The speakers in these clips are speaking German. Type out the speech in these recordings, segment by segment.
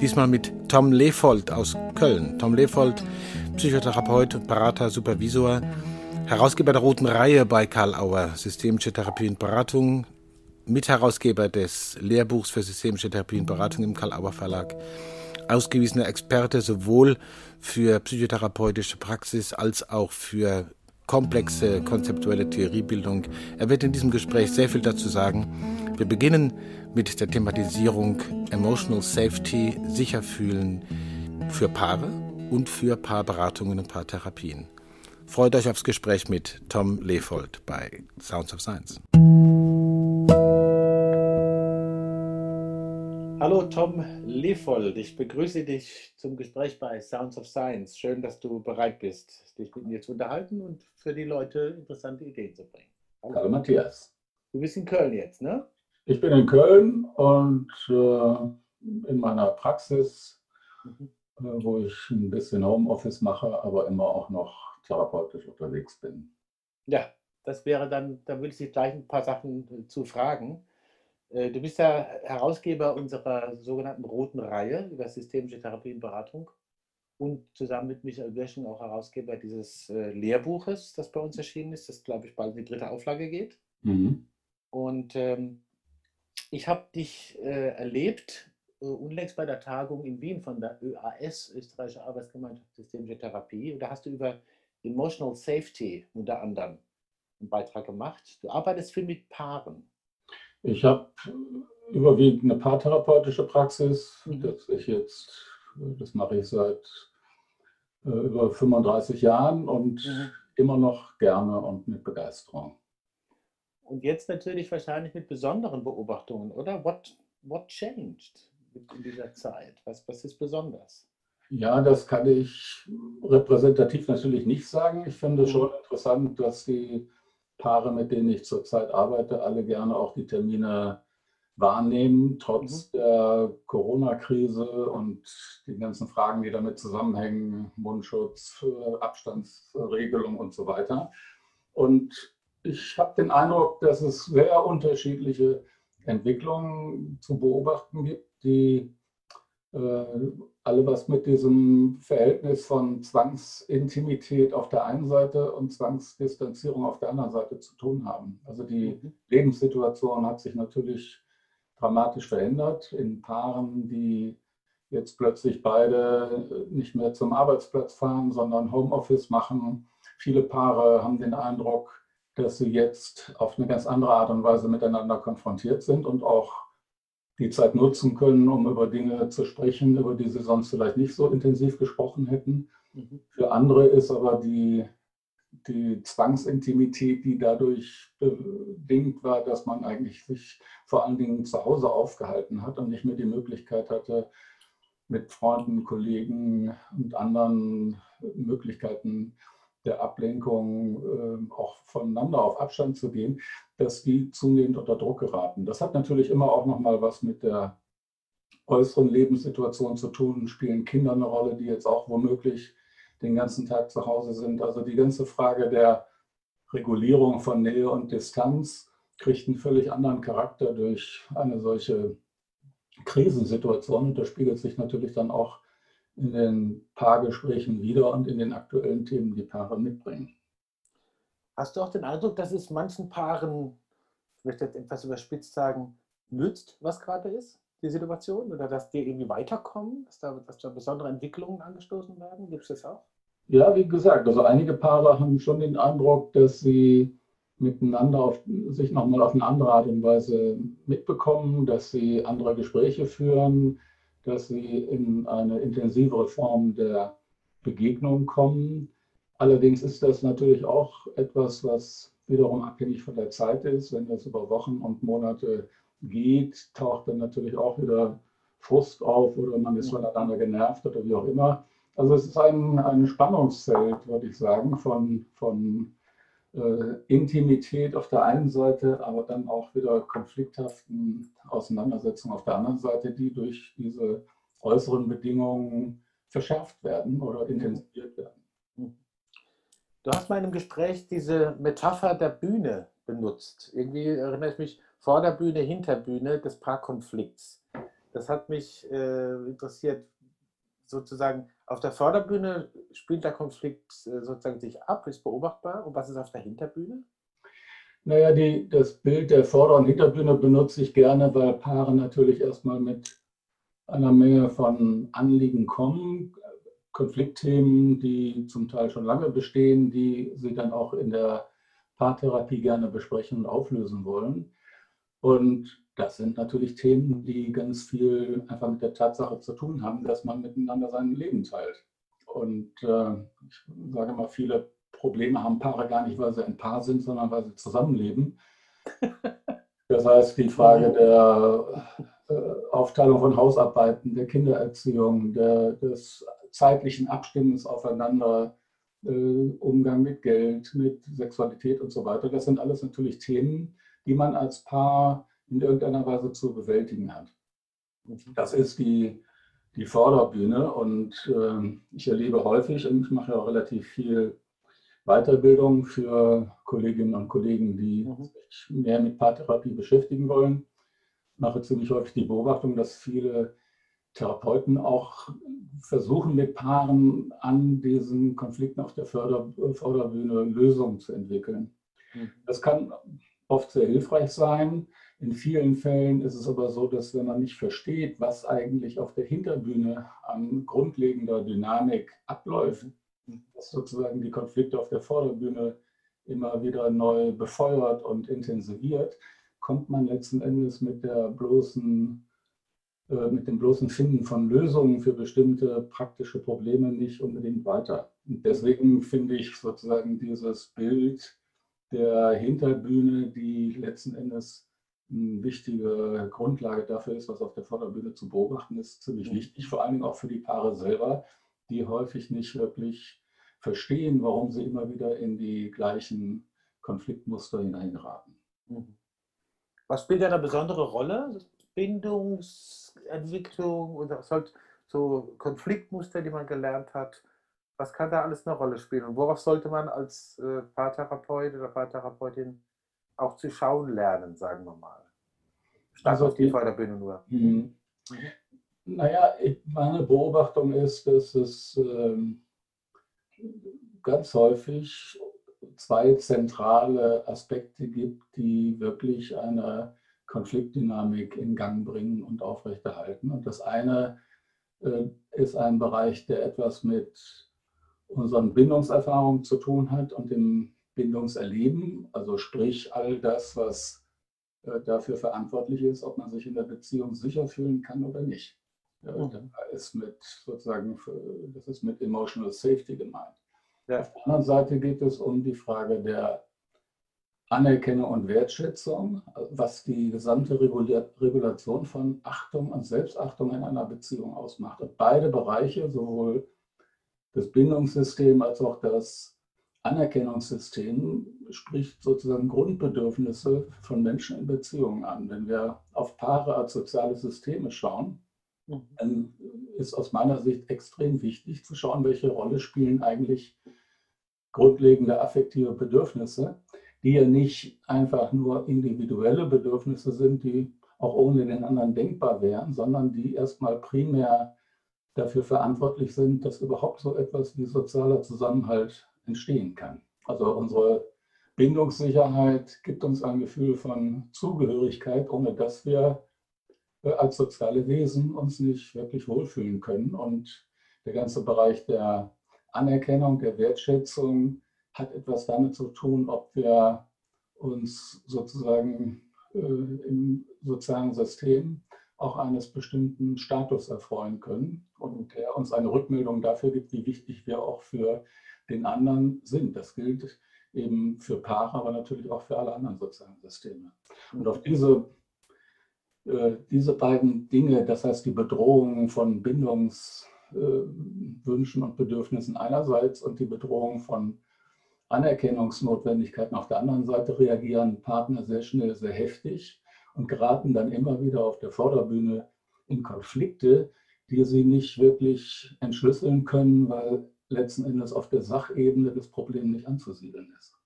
Diesmal mit Tom Lefold aus Köln. Tom Lefold, Psychotherapeut Berater, Supervisor, Herausgeber der Roten Reihe bei Karl Auer, Systemische Therapie und Beratung, Mitherausgeber des Lehrbuchs für Systemische Therapie und Beratung im Karl Auer Verlag, ausgewiesener Experte sowohl für psychotherapeutische Praxis als auch für komplexe konzeptuelle Theoriebildung. Er wird in diesem Gespräch sehr viel dazu sagen. Wir beginnen mit der Thematisierung Emotional Safety, sicher fühlen für Paare und für Paarberatungen und Paartherapien. Freut euch aufs Gespräch mit Tom Lefold bei Sounds of Science. Hallo Tom Lefold, ich begrüße dich zum Gespräch bei Sounds of Science. Schön, dass du bereit bist, dich mit mir zu unterhalten und für die Leute interessante Ideen zu bringen. Hallo, Hallo Matthias. Du bist in Köln jetzt, ne? Ich bin in Köln und äh, in meiner Praxis, mhm. äh, wo ich ein bisschen Homeoffice mache, aber immer auch noch therapeutisch unterwegs bin. Ja, das wäre dann, da würde ich dich gleich ein paar Sachen äh, zu fragen. Äh, du bist ja Herausgeber unserer sogenannten Roten Reihe über systemische Therapie und Beratung und zusammen mit Michael Wirschen auch Herausgeber dieses äh, Lehrbuches, das bei uns erschienen ist, das glaube ich bald in die dritte Auflage geht. Mhm. Und ähm, ich habe dich äh, erlebt äh, unlängst bei der Tagung in Wien von der ÖAS, Österreichische Arbeitsgemeinschaft Systemische Therapie. Und da hast du über Emotional Safety unter anderem einen Beitrag gemacht. Du arbeitest viel mit Paaren. Ich habe überwiegend eine paartherapeutische Praxis, mhm. dass ich jetzt, das mache ich seit äh, über 35 Jahren und mhm. immer noch gerne und mit Begeisterung. Und jetzt natürlich wahrscheinlich mit besonderen Beobachtungen, oder? What, what changed in dieser Zeit? Was, was ist besonders? Ja, das kann ich repräsentativ natürlich nicht sagen. Ich finde mhm. schon interessant, dass die Paare, mit denen ich zurzeit arbeite, alle gerne auch die Termine wahrnehmen, trotz mhm. der Corona-Krise und den ganzen Fragen, die damit zusammenhängen, Mundschutz, Abstandsregelung und so weiter. Und ich habe den Eindruck, dass es sehr unterschiedliche Entwicklungen zu beobachten gibt, die äh, alle was mit diesem Verhältnis von Zwangsintimität auf der einen Seite und Zwangsdistanzierung auf der anderen Seite zu tun haben. Also die mhm. Lebenssituation hat sich natürlich dramatisch verändert in Paaren, die jetzt plötzlich beide nicht mehr zum Arbeitsplatz fahren, sondern Homeoffice machen. Viele Paare haben den Eindruck, dass sie jetzt auf eine ganz andere Art und Weise miteinander konfrontiert sind und auch die Zeit nutzen können, um über Dinge zu sprechen, über die sie sonst vielleicht nicht so intensiv gesprochen hätten. Mhm. Für andere ist aber die, die Zwangsintimität, die dadurch bedingt war, dass man eigentlich sich vor allen Dingen zu Hause aufgehalten hat und nicht mehr die Möglichkeit hatte, mit Freunden, Kollegen und anderen Möglichkeiten der Ablenkung äh, auch voneinander auf Abstand zu gehen, dass die zunehmend unter Druck geraten. Das hat natürlich immer auch noch mal was mit der äußeren Lebenssituation zu tun, spielen Kinder eine Rolle, die jetzt auch womöglich den ganzen Tag zu Hause sind. Also die ganze Frage der Regulierung von Nähe und Distanz kriegt einen völlig anderen Charakter durch eine solche Krisensituation und das spiegelt sich natürlich dann auch in den Paargesprächen wieder und in den aktuellen Themen, die Paare mitbringen. Hast du auch den Eindruck, dass es manchen Paaren, ich möchte jetzt etwas überspitzt sagen, nützt, was gerade ist, die Situation? Oder dass die irgendwie weiterkommen, dass da, dass da besondere Entwicklungen angestoßen werden? Gibt es das auch? Ja, wie gesagt, also einige Paare haben schon den Eindruck, dass sie miteinander auf, sich nochmal auf eine andere Art und Weise mitbekommen, dass sie andere Gespräche führen, dass sie in eine intensivere Form der Begegnung kommen. Allerdings ist das natürlich auch etwas, was wiederum abhängig von der Zeit ist. Wenn das über Wochen und Monate geht, taucht dann natürlich auch wieder Frust auf oder man ist voneinander genervt oder wie auch immer. Also es ist ein, ein Spannungsfeld, würde ich sagen, von, von Intimität auf der einen Seite, aber dann auch wieder konflikthaften Auseinandersetzungen auf der anderen Seite, die durch diese äußeren Bedingungen verschärft werden oder intensiviert werden. Du hast mal in einem Gespräch diese Metapher der Bühne benutzt. Irgendwie erinnere ich mich vor der Bühne, hinter Bühne des Paarkonflikts. Das hat mich äh, interessiert, sozusagen auf der Vorderbühne spielt der Konflikt äh, sozusagen sich ab, ist beobachtbar. Und was ist auf der Hinterbühne? Naja, die, das Bild der Vorder- und Hinterbühne benutze ich gerne, weil Paare natürlich erstmal mit einer Menge von Anliegen kommen, Konfliktthemen, die zum Teil schon lange bestehen, die sie dann auch in der Paartherapie gerne besprechen und auflösen wollen. Und das sind natürlich Themen, die ganz viel einfach mit der Tatsache zu tun haben, dass man miteinander sein Leben teilt. Und äh, ich sage mal, viele Probleme haben Paare gar nicht, weil sie ein Paar sind, sondern weil sie zusammenleben. Das heißt, die Frage der äh, Aufteilung von Hausarbeiten, der Kindererziehung, der, des zeitlichen Abstimmens aufeinander, äh, Umgang mit Geld, mit Sexualität und so weiter. Das sind alles natürlich Themen, die man als Paar in irgendeiner Weise zu bewältigen hat. Das ist die, die Vorderbühne und äh, ich erlebe häufig, und ich mache ja auch relativ viel Weiterbildung für Kolleginnen und Kollegen, die mhm. sich mehr mit Paartherapie beschäftigen wollen. Ich mache ziemlich häufig die Beobachtung, dass viele Therapeuten auch versuchen, mit Paaren an diesen Konflikten auf der Förder Vorderbühne Lösungen zu entwickeln. Mhm. Das kann oft sehr hilfreich sein. In vielen Fällen ist es aber so, dass wenn man nicht versteht, was eigentlich auf der Hinterbühne an grundlegender Dynamik abläuft, dass sozusagen die Konflikte auf der Vorderbühne immer wieder neu befeuert und intensiviert, kommt man letzten Endes mit der bloßen äh, mit dem bloßen Finden von Lösungen für bestimmte praktische Probleme nicht unbedingt weiter. Und deswegen finde ich sozusagen dieses Bild der Hinterbühne, die letzten Endes eine wichtige Grundlage dafür ist, was auf der Vorderbühne zu beobachten ist, ziemlich mhm. wichtig, vor allen Dingen auch für die Paare selber, die häufig nicht wirklich verstehen, warum sie immer wieder in die gleichen Konfliktmuster hineingeraten. Mhm. Was spielt eine besondere Rolle? Bindungsentwicklung oder halt so Konfliktmuster, die man gelernt hat. Was kann da alles eine Rolle spielen? Und worauf sollte man als äh, Paartherapeut oder Paartherapeutin auch zu schauen lernen, sagen wir mal? Stark also auf die Förderbühne nur. Mhm. Mhm. Naja, meine Beobachtung ist, dass es ähm, ganz häufig zwei zentrale Aspekte gibt, die wirklich eine Konfliktdynamik in Gang bringen und aufrechterhalten. Und das eine äh, ist ein Bereich, der etwas mit unseren Bindungserfahrungen zu tun hat und dem Bindungserleben, also sprich all das, was äh, dafür verantwortlich ist, ob man sich in der Beziehung sicher fühlen kann oder nicht. Mhm. Das ist mit sozusagen, das ist mit Emotional Safety gemeint. Ja. Auf der anderen Seite geht es um die Frage der Anerkennung und Wertschätzung, was die gesamte Regulation von Achtung und Selbstachtung in einer Beziehung ausmacht. Und beide Bereiche, sowohl das Bindungssystem als auch das Anerkennungssystem, spricht sozusagen Grundbedürfnisse von Menschen in Beziehungen an. Wenn wir auf Paare als soziale Systeme schauen, mhm. dann ist aus meiner Sicht extrem wichtig zu schauen, welche Rolle spielen eigentlich grundlegende affektive Bedürfnisse, die ja nicht einfach nur individuelle Bedürfnisse sind, die auch ohne den anderen denkbar wären, sondern die erstmal primär dafür verantwortlich sind, dass überhaupt so etwas wie sozialer Zusammenhalt entstehen kann. Also unsere Bindungssicherheit gibt uns ein Gefühl von Zugehörigkeit, ohne dass wir äh, als soziale Wesen uns nicht wirklich wohlfühlen können. Und der ganze Bereich der Anerkennung, der Wertschätzung hat etwas damit zu tun, ob wir uns sozusagen äh, im sozialen System auch eines bestimmten Status erfreuen können und der uns eine Rückmeldung dafür gibt, wie wichtig wir auch für den anderen sind. Das gilt eben für Paare, aber natürlich auch für alle anderen sozialen Systeme. Und auf diese, äh, diese beiden Dinge, das heißt die Bedrohung von Bindungs- äh, und Bedürfnissen einerseits und die Bedrohung von Anerkennungsnotwendigkeiten auf der anderen Seite reagieren Partner sehr schnell, sehr heftig und geraten dann immer wieder auf der Vorderbühne in Konflikte, die sie nicht wirklich entschlüsseln können, weil letzten Endes auf der Sachebene das Problem nicht anzusiedeln ist.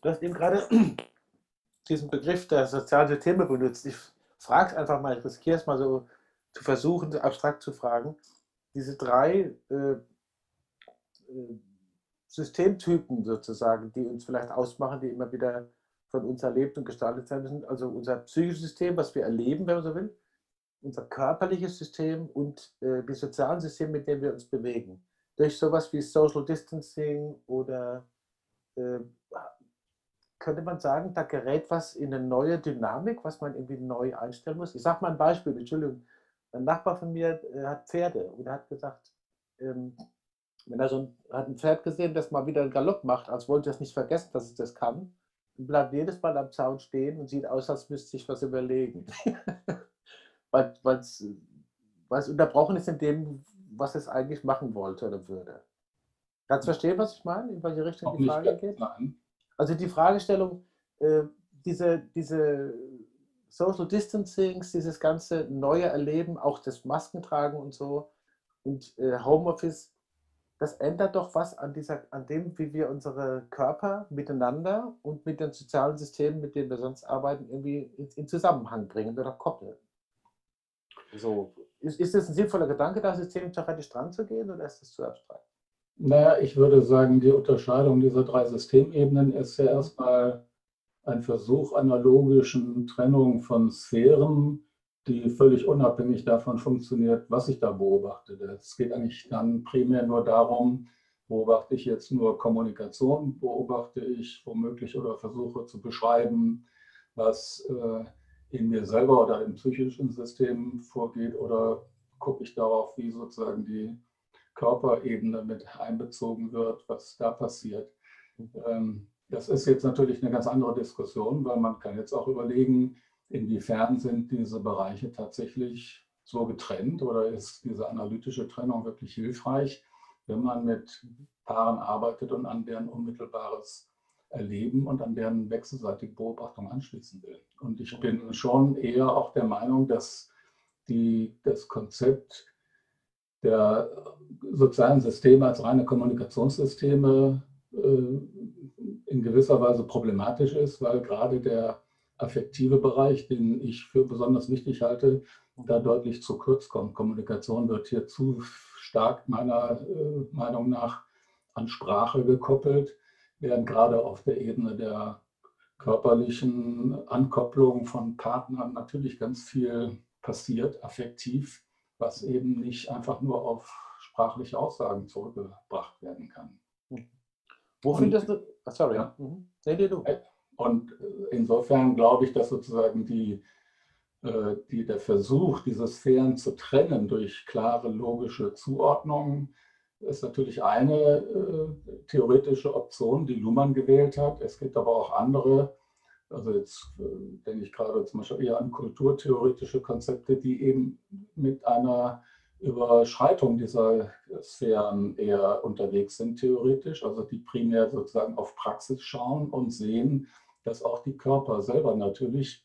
Du hast eben gerade diesen Begriff der sozialen Systeme benutzt. Ich frage einfach mal, ich riskiere es mal so zu versuchen, abstrakt zu fragen. Diese drei äh, äh, Systemtypen sozusagen, die uns vielleicht ausmachen, die immer wieder von uns erlebt und gestaltet sein müssen. Also unser psychisches System, was wir erleben, wenn man so will, unser körperliches System und äh, die sozialen Systeme, mit denen wir uns bewegen. Durch sowas wie Social Distancing oder äh, könnte man sagen, da gerät was in eine neue Dynamik, was man irgendwie neu einstellen muss. Ich sage mal ein Beispiel, Entschuldigung. Ein Nachbar von mir äh, hat Pferde und er hat gesagt, ähm, wenn er so ein, hat ein Pferd gesehen, das mal wieder einen Galopp macht, als wollte er es nicht vergessen, dass es das kann, bleibt jedes Mal am Zaun stehen und sieht aus, als müsste sich was überlegen. weil es unterbrochen ist in dem, was es eigentlich machen wollte oder würde. Kannst du verstehen, was ich meine? In welche Richtung Auch die Frage geht? Nein. Also die Fragestellung, äh, diese, diese Social Distancings, dieses ganze neue Erleben, auch das Maskentragen und so und äh, Homeoffice, das ändert doch was an, dieser, an dem, wie wir unsere Körper miteinander und mit den sozialen Systemen, mit denen wir sonst arbeiten, irgendwie in, Zusammenhang bringen oder koppeln. So, ist, ist das ein sinnvoller Gedanke, da systemtheoretisch dran zu gehen oder ist das zu abstrakt? Naja, ich würde sagen, die Unterscheidung dieser drei Systemebenen ist ja erstmal ein Versuch einer logischen Trennung von Sphären, die völlig unabhängig davon funktioniert, was ich da beobachte. Es geht eigentlich dann primär nur darum, beobachte ich jetzt nur Kommunikation, beobachte ich womöglich oder versuche zu beschreiben, was äh, in mir selber oder im psychischen System vorgeht oder gucke ich darauf, wie sozusagen die Körperebene mit einbezogen wird, was da passiert. Ähm, das ist jetzt natürlich eine ganz andere Diskussion, weil man kann jetzt auch überlegen, inwiefern sind diese Bereiche tatsächlich so getrennt oder ist diese analytische Trennung wirklich hilfreich, wenn man mit Paaren arbeitet und an deren unmittelbares erleben und an deren wechselseitige Beobachtung anschließen will. Und ich bin schon eher auch der Meinung, dass die, das Konzept der sozialen Systeme als reine Kommunikationssysteme äh, in gewisser Weise problematisch ist, weil gerade der affektive Bereich, den ich für besonders wichtig halte, da deutlich zu kurz kommt. Kommunikation wird hier zu stark meiner äh, Meinung nach an Sprache gekoppelt während gerade auf der Ebene der körperlichen Ankopplung von Partnern natürlich ganz viel passiert, affektiv, was eben nicht einfach nur auf sprachliche Aussagen zurückgebracht werden kann. Wo findest du, ah, sorry, ja. Mhm. Nee, du. Und insofern glaube ich, dass sozusagen die, äh, die, der Versuch, diese Sphären zu trennen durch klare logische Zuordnungen, ist natürlich eine äh, theoretische Option, die Luhmann gewählt hat. Es gibt aber auch andere, also jetzt äh, denke ich gerade zum Beispiel eher an kulturtheoretische Konzepte, die eben mit einer Überschreitung dieser Sphären eher unterwegs sind, theoretisch, also die primär sozusagen auf Praxis schauen und sehen, dass auch die Körper selber natürlich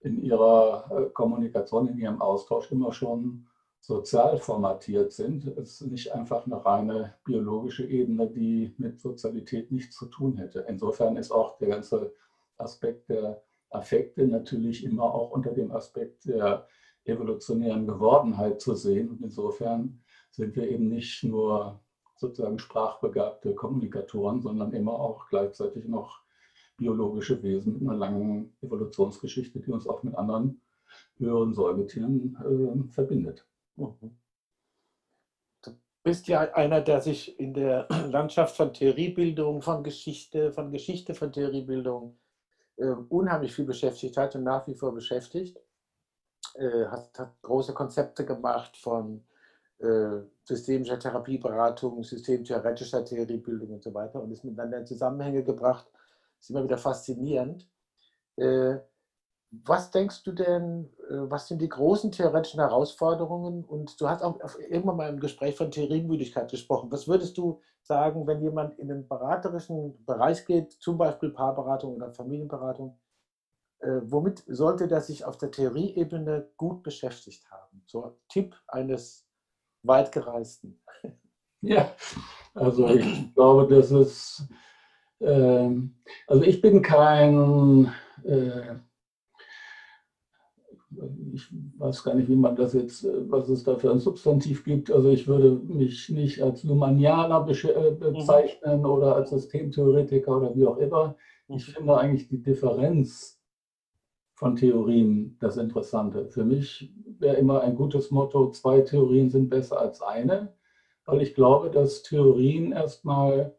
in ihrer äh, Kommunikation, in ihrem Austausch immer schon sozial formatiert sind. Es ist nicht einfach eine reine biologische Ebene, die mit Sozialität nichts zu tun hätte. Insofern ist auch der ganze Aspekt der Affekte natürlich immer auch unter dem Aspekt der evolutionären Gewordenheit zu sehen. Und insofern sind wir eben nicht nur sozusagen sprachbegabte Kommunikatoren, sondern immer auch gleichzeitig noch biologische Wesen mit einer langen Evolutionsgeschichte, die uns auch mit anderen höheren Säugetieren äh, verbindet. Mhm. Du bist ja einer, der sich in der Landschaft von Theoriebildung, von Geschichte, von Geschichte von Theoriebildung äh, unheimlich viel beschäftigt hat und nach wie vor beschäftigt. Äh, hat, hat, große Konzepte gemacht von äh, systemischer Therapieberatung, systemtheoretischer Theoriebildung und so weiter und ist miteinander in Zusammenhänge gebracht. Ist immer wieder faszinierend. Äh, was denkst du denn, äh, was sind die großen theoretischen Herausforderungen? Und du hast auch irgendwann mal im Gespräch von Theoriemüdigkeit gesprochen. Was würdest du sagen, wenn jemand in den beraterischen Bereich geht, zum Beispiel Paarberatung oder Familienberatung, äh, womit sollte der sich auf der Theorieebene gut beschäftigt haben? So ein Tipp eines Weitgereisten. Ja, also ich glaube, das ist, äh, also ich bin kein, äh, ich weiß gar nicht, wie man das jetzt, äh, was es da für ein Substantiv gibt. Also ich würde mich nicht als Lumanianer äh, bezeichnen mhm. oder als Systemtheoretiker oder wie auch immer. Ich mhm. finde eigentlich die Differenz von Theorien das Interessante. Für mich wäre immer ein gutes Motto, zwei Theorien sind besser als eine, weil ich glaube, dass Theorien erstmal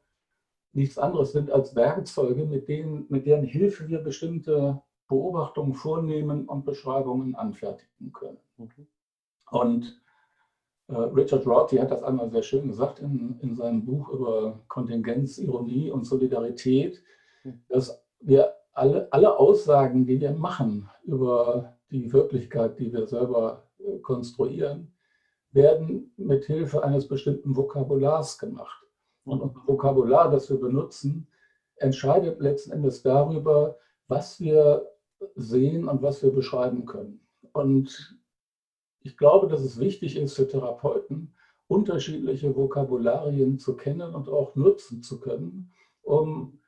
nichts anderes sind als Werkzeuge, mit, denen, mit deren Hilfe wir bestimmte Beobachtungen vornehmen und Beschreibungen anfertigen können. Mhm. Und äh, Richard Rorty hat das einmal sehr schön gesagt in, in seinem Buch über Kontingenz, Ironie und Solidarität, mhm. dass wir alle, alle Aussagen, die wir machen über die Wirklichkeit, die wir selber äh, konstruieren, werden mit Hilfe eines bestimmten Vokabulars gemacht. Und unser Vokabular, das wir benutzen, entscheidet letzten Endes darüber, was wir sehen und was wir beschreiben können. Und ich glaube, dass es wichtig ist für Therapeuten, unterschiedliche Vokabularien zu kennen und auch nutzen zu können, um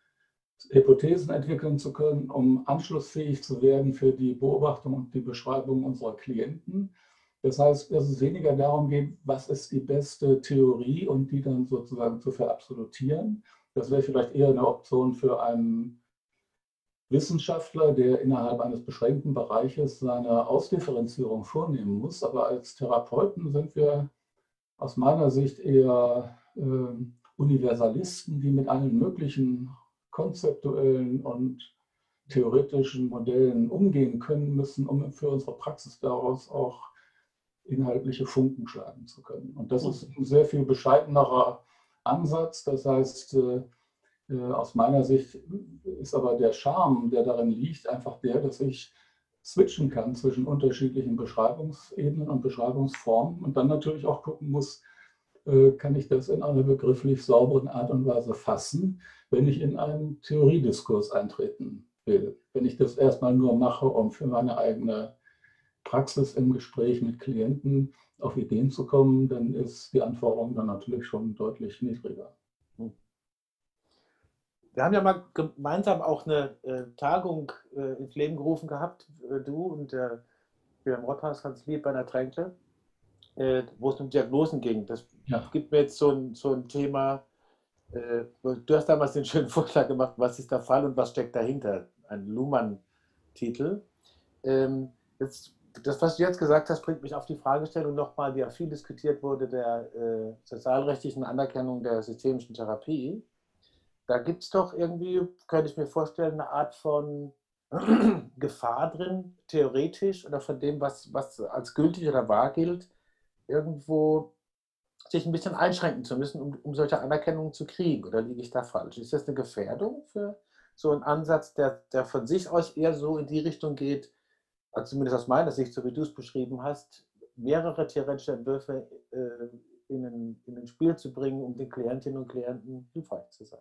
Hypothesen entwickeln zu können, um anschlussfähig zu werden für die Beobachtung und die Beschreibung unserer Klienten. Das heißt, dass es weniger darum geht, was ist die beste Theorie und die dann sozusagen zu verabsolutieren. Das wäre vielleicht eher eine Option für einen Wissenschaftler, der innerhalb eines beschränkten Bereiches seine Ausdifferenzierung vornehmen muss. Aber als Therapeuten sind wir aus meiner Sicht eher äh, Universalisten, die mit allen möglichen konzeptuellen und theoretischen Modellen umgehen können müssen, um für unsere Praxis daraus auch inhaltliche Funken schlagen zu können. Und das ist ein sehr viel bescheidenerer Ansatz. Das heißt, äh, äh, aus meiner Sicht ist aber der Charme, der darin liegt, einfach der, dass ich switchen kann zwischen unterschiedlichen Beschreibungsebenen und Beschreibungsformen und dann natürlich auch gucken muss, äh, kann ich das in einer begrifflich sauberen Art und Weise fassen, wenn ich in einen Theoriediskurs eintreten will. Wenn ich das erstmal nur mache, um für meine eigene Praxis im Gespräch mit Klienten auf Ideen zu kommen, dann ist die Anforderung dann natürlich schon deutlich niedriger. Hm. Wir haben ja mal gemeinsam auch eine äh, Tagung äh, ins Leben gerufen gehabt, äh, du und der Wilhelm Rotthaus, ganz lieb, bei einer Tränkle, äh, wo es um Diagnosen ging. Das ja. gibt mir jetzt so ein, so ein Thema, äh, du hast damals den schönen Vorschlag gemacht, was ist der Fall und was steckt dahinter? Ein Luhmann-Titel. Ähm, jetzt, das, was du jetzt gesagt hast, bringt mich auf die Fragestellung nochmal, die ja viel diskutiert wurde, der äh, sozialrechtlichen Anerkennung der systemischen Therapie. Da gibt es doch irgendwie, könnte ich mir vorstellen, eine Art von Gefahr drin, theoretisch, oder von dem, was, was als gültig oder wahr gilt, irgendwo sich ein bisschen einschränken zu müssen, um, um solche Anerkennungen zu kriegen? Oder liege ich da falsch? Ist das eine Gefährdung für so einen Ansatz, der, der von sich aus eher so in die Richtung geht, zumindest aus meiner Sicht, so wie du es beschrieben hast, mehrere theoretische Entwürfe äh, in, ein, in ein Spiel zu bringen, um den Klientinnen und Klienten hilfreich zu sein?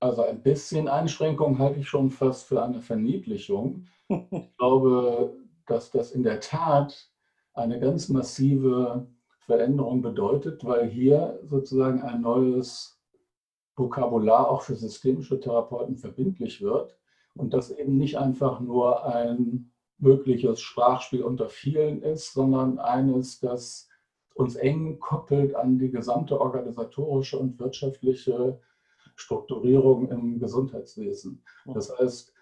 Also ein bisschen Einschränkung halte ich schon fast für eine Verniedlichung. Ich glaube, dass das in der Tat eine ganz massive Veränderung bedeutet, weil hier sozusagen ein neues Vokabular auch für systemische Therapeuten verbindlich wird und das eben nicht einfach nur ein mögliches Sprachspiel unter vielen ist, sondern eines, das uns eng koppelt an die gesamte organisatorische und wirtschaftliche Strukturierung im Gesundheitswesen. Das heißt,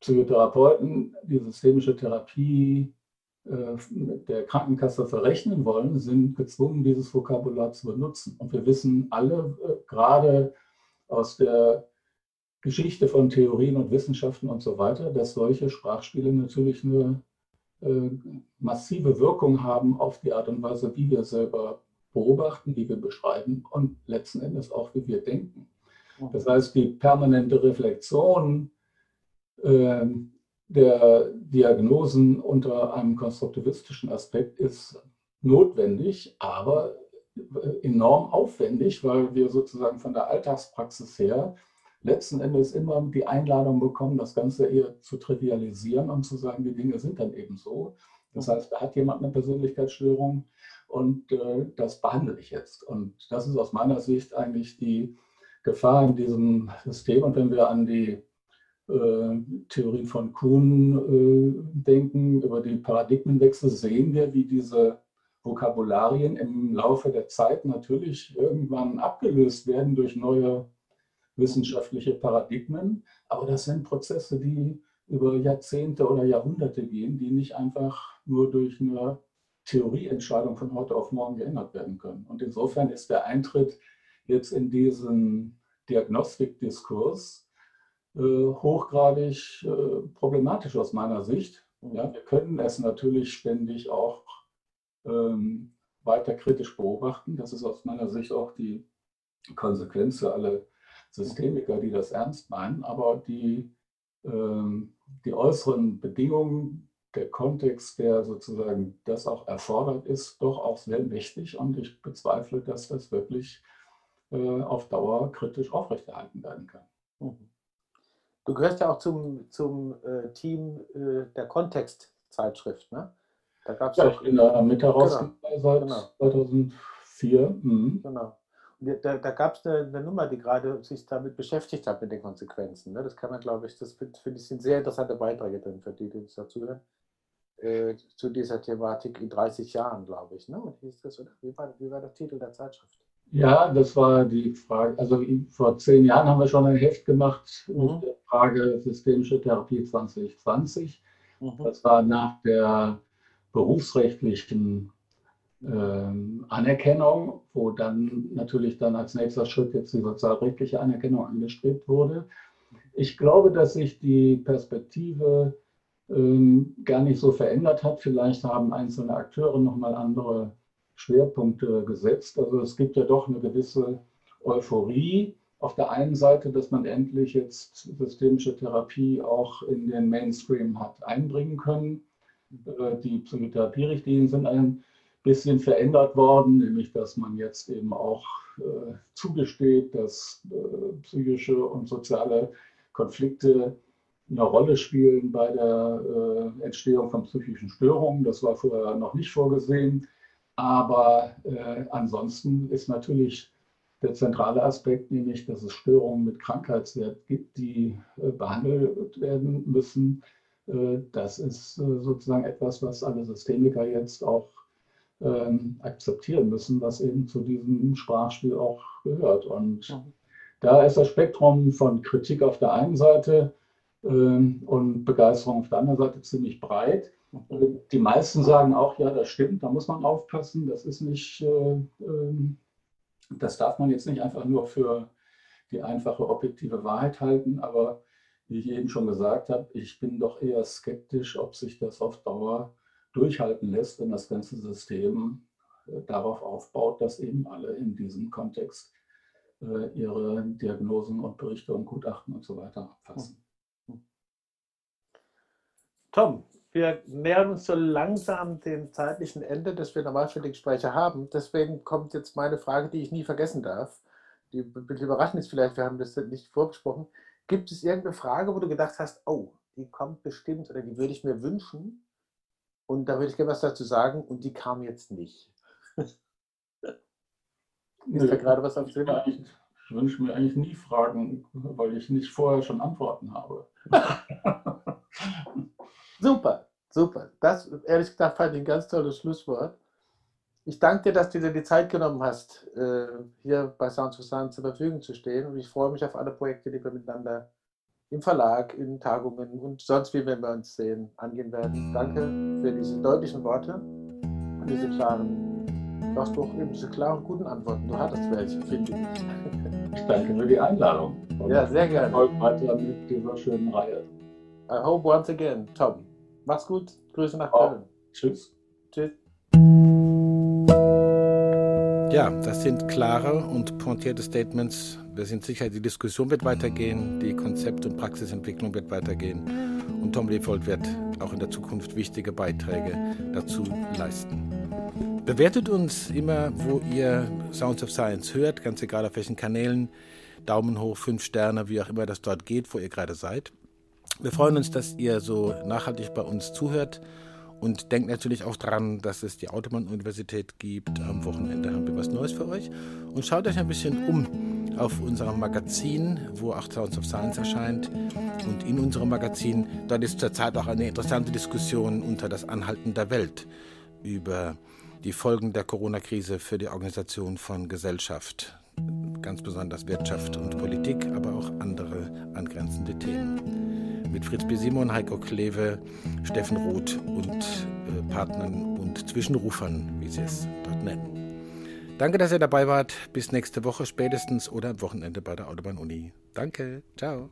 Psychotherapeuten, die systemische Therapie äh, der Krankenkasse verrechnen wollen, sind gezwungen, dieses Vokabular zu benutzen. Und wir wissen alle, äh, gerade aus der Geschichte von Theorien und Wissenschaften und so weiter, dass solche Sprachspiele natürlich eine äh, massive Wirkung haben auf die Art und Weise, wie wir selber beobachten, wie wir beschreiben und letzten Endes auch, wie wir denken. Das heißt, die permanente Reflexion äh, der Diagnosen unter einem konstruktivistischen Aspekt ist notwendig, aber enorm aufwendig, weil wir sozusagen von der Alltagspraxis her letzten Endes immer die Einladung bekommen, das Ganze eher zu trivialisieren und zu sagen, die Dinge sind dann eben so. Das heißt, da hat jemand eine Persönlichkeitsstörung und äh, das behandle ich jetzt. Und das ist aus meiner Sicht eigentlich die Gefahr in diesem System. Und wenn wir an die äh, Theorie von Kuhn äh, denken, über die Paradigmenwechsel, sehen wir, wie diese Vokabularien im Laufe der Zeit natürlich irgendwann abgelöst werden durch neue wissenschaftliche Paradigmen. Aber das sind Prozesse, die über Jahrzehnte oder Jahrhunderte gehen, die nicht einfach nur durch eine Theorieentscheidung von heute auf morgen geändert werden können. Und insofern ist der Eintritt jetzt in diesen Diagnostikdiskurs äh, hochgradig äh, problematisch aus meiner Sicht. Ja, wir können es natürlich ständig auch ähm, weiter kritisch beobachten. Das ist aus meiner Sicht auch die Konsequenz für alle Systemiker, die das ernst meinen. Aber die, ähm, die äußeren Bedingungen, der Kontext, der sozusagen das auch erfordert, ist doch auch sehr wichtig. Und ich bezweifle, dass das wirklich äh, auf Dauer kritisch aufrechterhalten werden kann. Mhm. Du gehörst ja auch zum, zum äh, Team äh, der Kontextzeitschrift, ne? Da gab's ja, ich bin da mit herausgekommen genau, seit genau. 2004. Mhm. Genau. Da, da gab es eine, eine, Nummer, die gerade sich damit beschäftigt hat, mit den Konsequenzen. Ne? Das kann man, glaube ich, das finde find ich sind sehr interessante Beiträge drin, für die, die uns dazuhören. Äh, zu dieser Thematik in 30 Jahren, glaube ich. Ne? Hieß das? Wie war, wie war der Titel der Zeitschrift? Ja, das war die Frage. Also vor zehn Jahren haben wir schon ein Heft gemacht mhm. mit der Frage Systemische Therapie 2020. Mhm. Das war nach der berufsrechtlichen äh, Anerkennung, wo dann natürlich dann als nächster Schritt jetzt die sozialrechtliche Anerkennung angestrebt wurde. Ich glaube, dass sich die Perspektive ähm, gar nicht so verändert hat. Vielleicht haben einzelne Akteure nochmal andere Schwerpunkte gesetzt. Also es gibt ja doch eine gewisse Euphorie auf der einen Seite, dass man endlich jetzt systemische Therapie auch in den Mainstream hat einbringen können. Äh, die Psychotherapierichtlinien sind ein bisschen verändert worden, nämlich dass man jetzt eben auch äh, zugesteht, dass äh, psychische und soziale Konflikte eine Rolle spielen bei der Entstehung von psychischen Störungen. Das war vorher noch nicht vorgesehen. Aber äh, ansonsten ist natürlich der zentrale Aspekt, nämlich dass es Störungen mit Krankheitswert gibt, die äh, behandelt werden müssen. Äh, das ist äh, sozusagen etwas, was alle Systemiker jetzt auch ähm, akzeptieren müssen, was eben zu diesem Sprachspiel auch gehört. Und mhm. da ist das Spektrum von Kritik auf der einen Seite ähm, und Begeisterung auf der anderen Seite ziemlich breit. Die meisten sagen auch, ja, das stimmt, da muss man aufpassen. Das ist nicht, äh, äh, das darf man jetzt nicht einfach nur für die einfache objektive Wahrheit halten. Aber wie ich eben schon gesagt habe, ich bin doch eher skeptisch, ob sich das auf Dauer durchhalten lässt, wenn das ganze System äh, darauf aufbaut, dass eben alle in diesem Kontext äh, ihre Diagnosen und Berichte und Gutachten und so weiter abfassen. Tom, wir nähern uns so langsam dem zeitlichen Ende, das wir normal für die Gespräche haben. Deswegen kommt jetzt meine Frage, die ich nie vergessen darf. Die bisschen überraschend ist vielleicht, wir haben das nicht vorbesprochen. Gibt es irgendeine Frage, wo du gedacht hast, oh, die kommt bestimmt oder die würde ich mir wünschen? Und da würde ich gerne was dazu sagen und die kam jetzt nicht. ist da gerade was auf dem Ich wünsche mir eigentlich nie Fragen, weil ich nicht vorher schon Antworten habe. Super, super. Das, ehrlich gesagt, fand ich ein ganz tolles Schlusswort. Ich danke dir, dass du dir die Zeit genommen hast, äh, hier bei Sounds for Sound zur Verfügung zu stehen. Und ich freue mich auf alle Projekte, die wir miteinander im Verlag, in Tagungen und sonst wie, wenn wir uns sehen, angehen werden. Danke für diese deutlichen Worte und diese klaren, doch doch eben diese klaren, guten Antworten. Du hattest welche, finde ich. Ich danke für die Einladung. Und ja, sehr gerne. Erfolg weiter mit dieser schönen Reihe. I hope once again, Tom. Mach's gut. Grüße nach Köln. Tschüss. Tschüss. Ja, das sind klare und pointierte Statements. Wir sind sicher, die Diskussion wird weitergehen, die Konzept- und Praxisentwicklung wird weitergehen und Tom Leopold wird auch in der Zukunft wichtige Beiträge dazu leisten. Bewertet uns immer, wo ihr Sounds of Science hört, ganz egal auf welchen Kanälen. Daumen hoch, fünf Sterne, wie auch immer das dort geht, wo ihr gerade seid. Wir freuen uns, dass ihr so nachhaltig bei uns zuhört und denkt natürlich auch daran, dass es die Autobahn-Universität gibt. Am Wochenende haben wir was Neues für euch und schaut euch ein bisschen um auf unserem Magazin, wo auch Sounds of Science erscheint. Und in unserem Magazin, dort ist zurzeit auch eine interessante Diskussion unter das Anhalten der Welt über die Folgen der Corona-Krise für die Organisation von Gesellschaft, ganz besonders Wirtschaft und Politik, aber auch andere angrenzende Themen. Mit Fritz B. Simon, Heiko Kleve, Steffen Roth und äh, Partnern und Zwischenrufern, wie sie es dort nennen. Danke, dass ihr dabei wart. Bis nächste Woche spätestens oder am Wochenende bei der Autobahn Uni. Danke. Ciao.